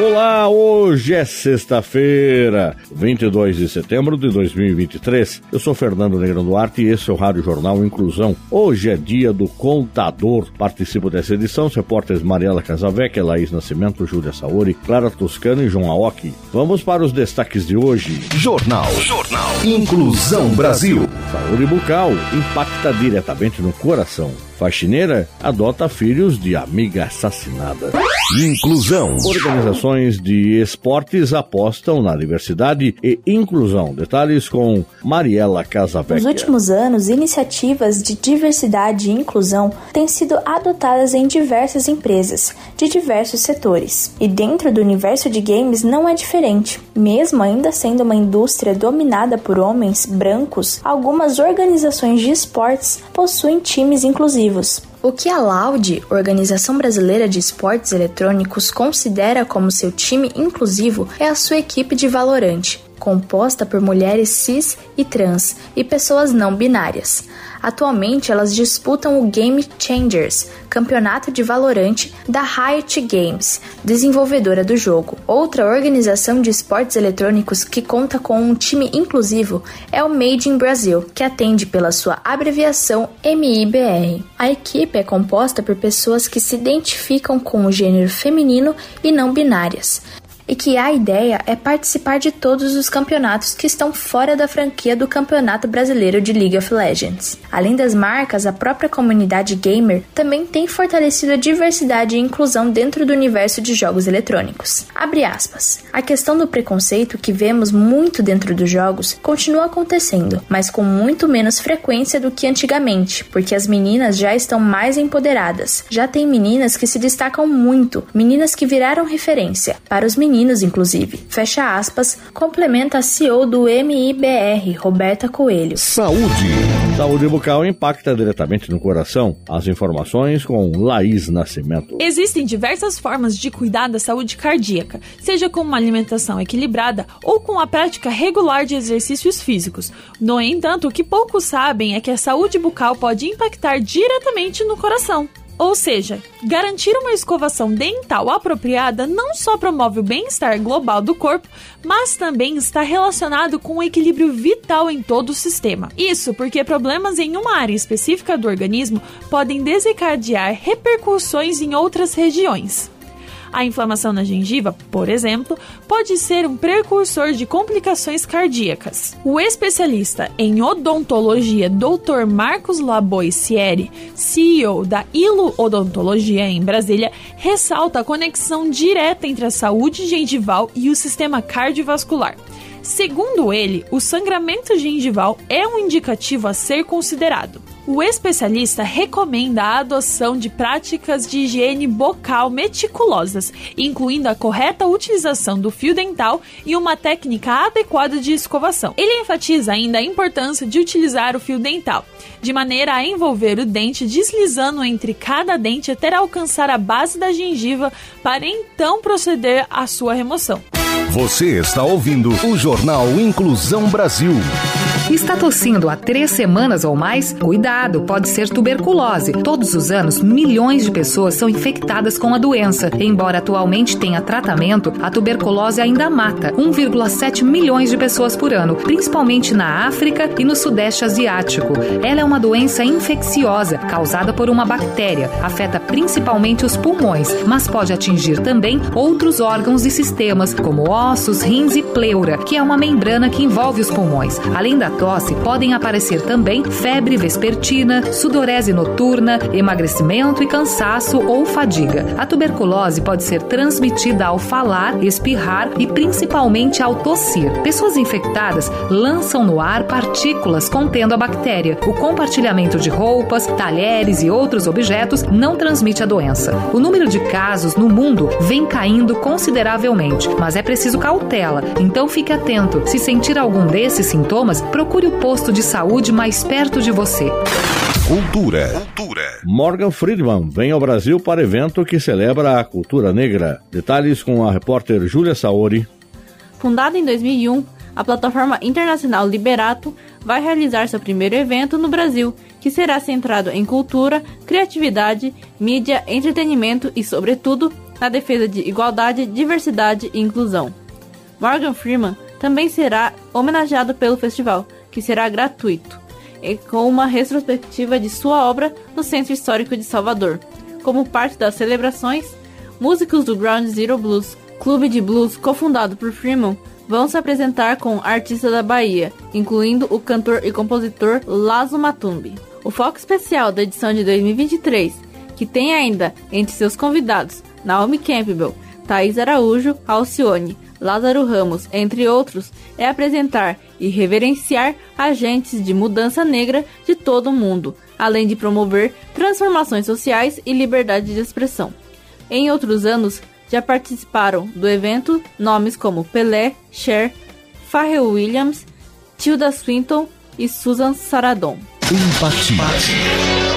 Olá, hoje é sexta-feira, 22 de setembro de 2023. Eu sou Fernando Negrão Duarte e esse é o Rádio Jornal Inclusão. Hoje é dia do contador. Participo dessa edição os repórteres Mariela Casavec, Laís Nascimento, Júlia Saori, Clara Toscano e João Aoki. Vamos para os destaques de hoje. Jornal. Jornal. Inclusão Brasil. Saúde bucal impacta diretamente no coração. Faxineira adota filhos de amiga assassinada. Inclusão. Organizações de esportes apostam na diversidade e inclusão. Detalhes com Mariela Casavecchia. Nos últimos anos, iniciativas de diversidade e inclusão têm sido adotadas em diversas empresas, de diversos setores. E dentro do universo de games não é diferente. Mesmo ainda sendo uma indústria dominada por homens brancos, algumas organizações de esportes possuem times inclusivos o que a Laude, Organização Brasileira de Esportes Eletrônicos, considera como seu time inclusivo é a sua equipe de Valorante, composta por mulheres cis e trans e pessoas não binárias. Atualmente, elas disputam o Game Changers, campeonato de Valorante da Riot Games, desenvolvedora do jogo. Outra organização de esportes eletrônicos que conta com um time inclusivo é o Made in Brasil, que atende pela sua abreviação MIBR. A equipe é composta por pessoas que se identificam com o gênero feminino e não binárias e que a ideia é participar de todos os campeonatos que estão fora da franquia do Campeonato Brasileiro de League of Legends. Além das marcas, a própria comunidade gamer também tem fortalecido a diversidade e inclusão dentro do universo de jogos eletrônicos. Abre aspas. A questão do preconceito que vemos muito dentro dos jogos continua acontecendo, mas com muito menos frequência do que antigamente, porque as meninas já estão mais empoderadas. Já tem meninas que se destacam muito, meninas que viraram referência. Para os meninos femininos, inclusive. Fecha aspas, complementa a CEO do MIBR, Roberta Coelho. Saúde. Saúde bucal impacta diretamente no coração. As informações com Laís Nascimento. Existem diversas formas de cuidar da saúde cardíaca, seja com uma alimentação equilibrada ou com a prática regular de exercícios físicos. No entanto, o que poucos sabem é que a saúde bucal pode impactar diretamente no coração. Ou seja, garantir uma escovação dental apropriada não só promove o bem-estar global do corpo, mas também está relacionado com o equilíbrio vital em todo o sistema. Isso porque problemas em uma área específica do organismo podem desencadear repercussões em outras regiões. A inflamação na gengiva, por exemplo, pode ser um precursor de complicações cardíacas. O especialista em odontologia Dr. Marcos Laboisieri, CEO da Ilo Odontologia em Brasília, ressalta a conexão direta entre a saúde gengival e o sistema cardiovascular. Segundo ele, o sangramento gengival é um indicativo a ser considerado. O especialista recomenda a adoção de práticas de higiene bucal meticulosas, incluindo a correta utilização do fio dental e uma técnica adequada de escovação. Ele enfatiza ainda a importância de utilizar o fio dental, de maneira a envolver o dente deslizando entre cada dente até alcançar a base da gengiva para então proceder à sua remoção. Você está ouvindo o Jornal Inclusão Brasil. Está tossindo há três semanas ou mais? Cuidado, pode ser tuberculose. Todos os anos, milhões de pessoas são infectadas com a doença. Embora atualmente tenha tratamento, a tuberculose ainda mata 1,7 milhões de pessoas por ano, principalmente na África e no Sudeste Asiático. Ela é uma doença infecciosa causada por uma bactéria. Afeta principalmente os pulmões, mas pode atingir também outros órgãos e sistemas, como ossos, rins e pleura, que é uma membrana que envolve os pulmões. Além da tosse, podem aparecer também febre vespertina, sudorese noturna, emagrecimento e cansaço ou fadiga. A tuberculose pode ser transmitida ao falar, espirrar e principalmente ao tossir. Pessoas infectadas lançam no ar partículas contendo a bactéria. O compartilhamento de roupas, talheres e outros objetos não transmite a doença. O número de casos no mundo vem caindo consideravelmente, mas é preciso cautela, então fique atento. Se sentir algum desses sintomas, procure o posto de saúde mais perto de você. Cultura. Cultura. Morgan Friedman vem ao Brasil para evento que celebra a cultura negra. Detalhes com a repórter Júlia Saori. Fundada em 2001, a plataforma internacional Liberato vai realizar seu primeiro evento no Brasil, que será centrado em cultura, criatividade, mídia, entretenimento e, sobretudo, na defesa de igualdade, diversidade e inclusão. Morgan Freeman também será homenageado pelo festival, que será gratuito, e com uma retrospectiva de sua obra no Centro Histórico de Salvador. Como parte das celebrações, músicos do Ground Zero Blues, clube de blues cofundado por Freeman, vão se apresentar com artistas da Bahia, incluindo o cantor e compositor Lazo Matumbi. O foco especial da edição de 2023, que tem ainda entre seus convidados Naomi Campbell, Thaís Araújo, Alcione, Lázaro Ramos, entre outros, é apresentar e reverenciar agentes de mudança negra de todo o mundo, além de promover transformações sociais e liberdade de expressão. Em outros anos, já participaram do evento nomes como Pelé, Cher, Pharrell Williams, Tilda Swinton e Susan Sarandon. Empatia.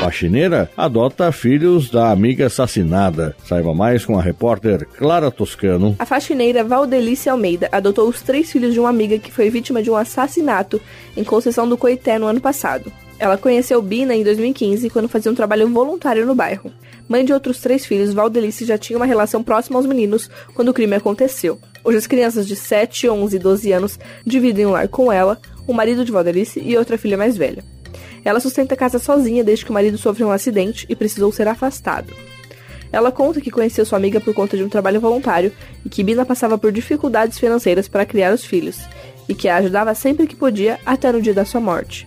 Faxineira adota filhos da amiga assassinada. Saiba mais com a repórter Clara Toscano. A faxineira Valdelice Almeida adotou os três filhos de uma amiga que foi vítima de um assassinato em Conceição do Coité no ano passado. Ela conheceu Bina em 2015, quando fazia um trabalho voluntário no bairro. Mãe de outros três filhos, Valdelice já tinha uma relação próxima aos meninos quando o crime aconteceu. Hoje as crianças de 7, 11 e 12 anos dividem um lar com ela, o marido de Valdelice e outra filha mais velha. Ela sustenta a casa sozinha desde que o marido sofreu um acidente e precisou ser afastado. Ela conta que conheceu sua amiga por conta de um trabalho voluntário e que Bina passava por dificuldades financeiras para criar os filhos e que a ajudava sempre que podia até no dia da sua morte.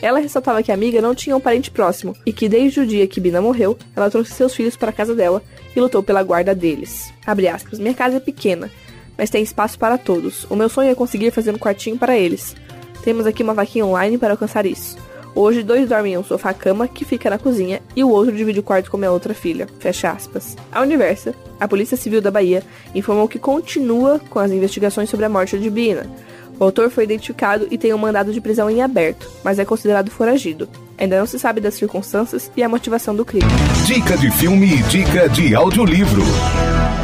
Ela ressaltava que a amiga não tinha um parente próximo e que desde o dia que Bina morreu, ela trouxe seus filhos para a casa dela e lutou pela guarda deles. Aspas, Minha casa é pequena, mas tem espaço para todos. O meu sonho é conseguir fazer um quartinho para eles. Temos aqui uma vaquinha online para alcançar isso. Hoje, dois dormem em um sofá-cama que fica na cozinha e o outro divide o quarto com minha outra filha. Fecha aspas. A Universa, a Polícia Civil da Bahia, informou que continua com as investigações sobre a morte de Bina. O autor foi identificado e tem um mandado de prisão em aberto, mas é considerado foragido. Ainda não se sabe das circunstâncias e a motivação do crime. Dica de filme e dica de audiolivro.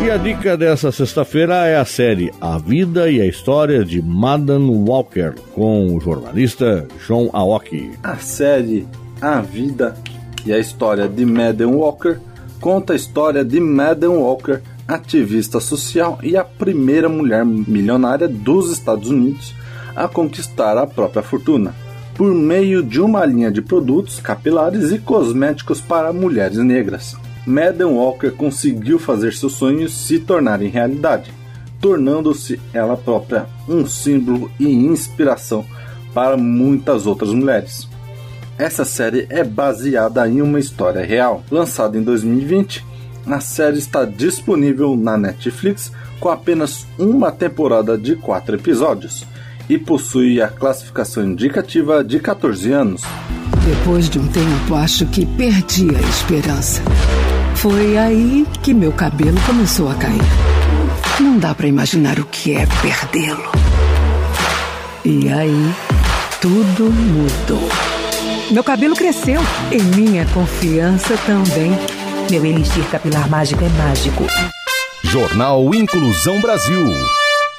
E a dica dessa sexta-feira é a série A Vida e a História de Madden Walker, com o jornalista John Aoki. A série A Vida e a História de Madden Walker conta a história de Madden Walker, ativista social e a primeira mulher milionária dos Estados Unidos a conquistar a própria fortuna por meio de uma linha de produtos capilares e cosméticos para mulheres negras. Madden Walker conseguiu fazer seus sonhos se tornarem realidade, tornando-se ela própria um símbolo e inspiração para muitas outras mulheres. Essa série é baseada em uma história real. Lançada em 2020, a série está disponível na Netflix com apenas uma temporada de quatro episódios e possui a classificação indicativa de 14 anos. Depois de um tempo, acho que perdi a esperança. Foi aí que meu cabelo começou a cair. Não dá para imaginar o que é perdê-lo. E aí, tudo mudou. Meu cabelo cresceu e minha confiança também. Meu elixir capilar mágico é mágico. Jornal Inclusão Brasil.